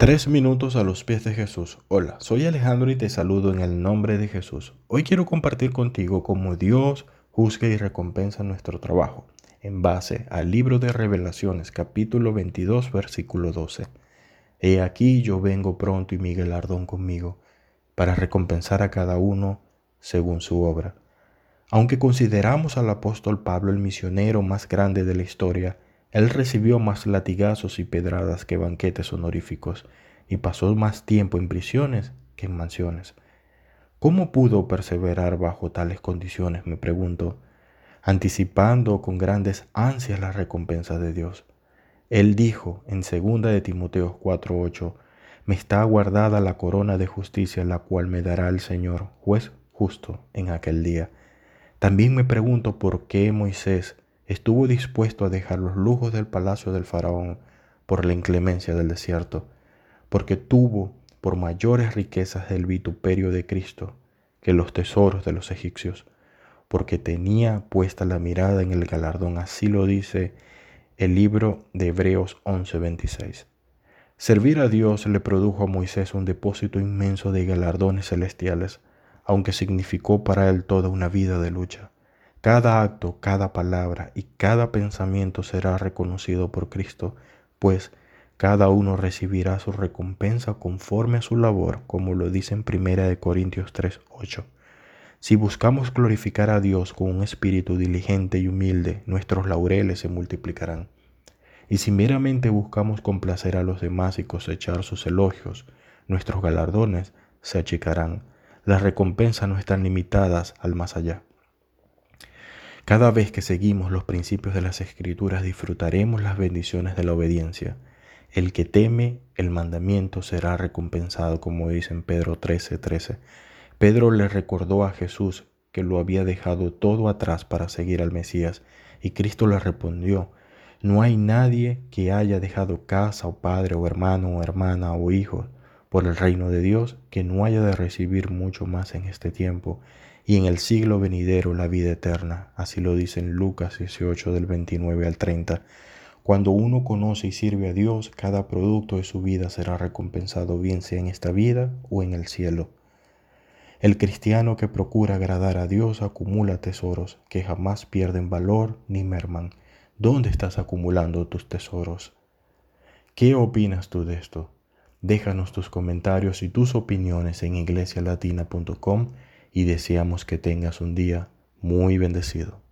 Tres minutos a los pies de Jesús. Hola, soy Alejandro y te saludo en el nombre de Jesús. Hoy quiero compartir contigo cómo Dios juzga y recompensa nuestro trabajo, en base al libro de Revelaciones, capítulo 22, versículo 12. He aquí yo vengo pronto y mi galardón conmigo, para recompensar a cada uno según su obra. Aunque consideramos al apóstol Pablo el misionero más grande de la historia, él recibió más latigazos y pedradas que banquetes honoríficos y pasó más tiempo en prisiones que en mansiones. ¿Cómo pudo perseverar bajo tales condiciones? me pregunto, anticipando con grandes ansias la recompensa de Dios. Él dijo en 2 de Timoteo 4:8, me está guardada la corona de justicia la cual me dará el Señor, juez justo, en aquel día. También me pregunto por qué Moisés estuvo dispuesto a dejar los lujos del palacio del faraón por la inclemencia del desierto, porque tuvo por mayores riquezas el vituperio de Cristo que los tesoros de los egipcios, porque tenía puesta la mirada en el galardón, así lo dice el libro de Hebreos 11:26. Servir a Dios le produjo a Moisés un depósito inmenso de galardones celestiales, aunque significó para él toda una vida de lucha. Cada acto, cada palabra y cada pensamiento será reconocido por Cristo, pues cada uno recibirá su recompensa conforme a su labor, como lo dice en 1 Corintios 3:8. Si buscamos glorificar a Dios con un espíritu diligente y humilde, nuestros laureles se multiplicarán. Y si meramente buscamos complacer a los demás y cosechar sus elogios, nuestros galardones se achicarán. Las recompensas no están limitadas al más allá. Cada vez que seguimos los principios de las escrituras disfrutaremos las bendiciones de la obediencia. El que teme el mandamiento será recompensado, como dice en Pedro 13:13. Pedro le recordó a Jesús que lo había dejado todo atrás para seguir al Mesías, y Cristo le respondió, no hay nadie que haya dejado casa o padre o hermano o hermana o hijo por el reino de Dios que no haya de recibir mucho más en este tiempo y en el siglo venidero la vida eterna. Así lo dice en Lucas 18 del 29 al 30. Cuando uno conoce y sirve a Dios, cada producto de su vida será recompensado bien sea en esta vida o en el cielo. El cristiano que procura agradar a Dios acumula tesoros que jamás pierden valor ni merman. ¿Dónde estás acumulando tus tesoros? ¿Qué opinas tú de esto? Déjanos tus comentarios y tus opiniones en iglesialatina.com y deseamos que tengas un día muy bendecido.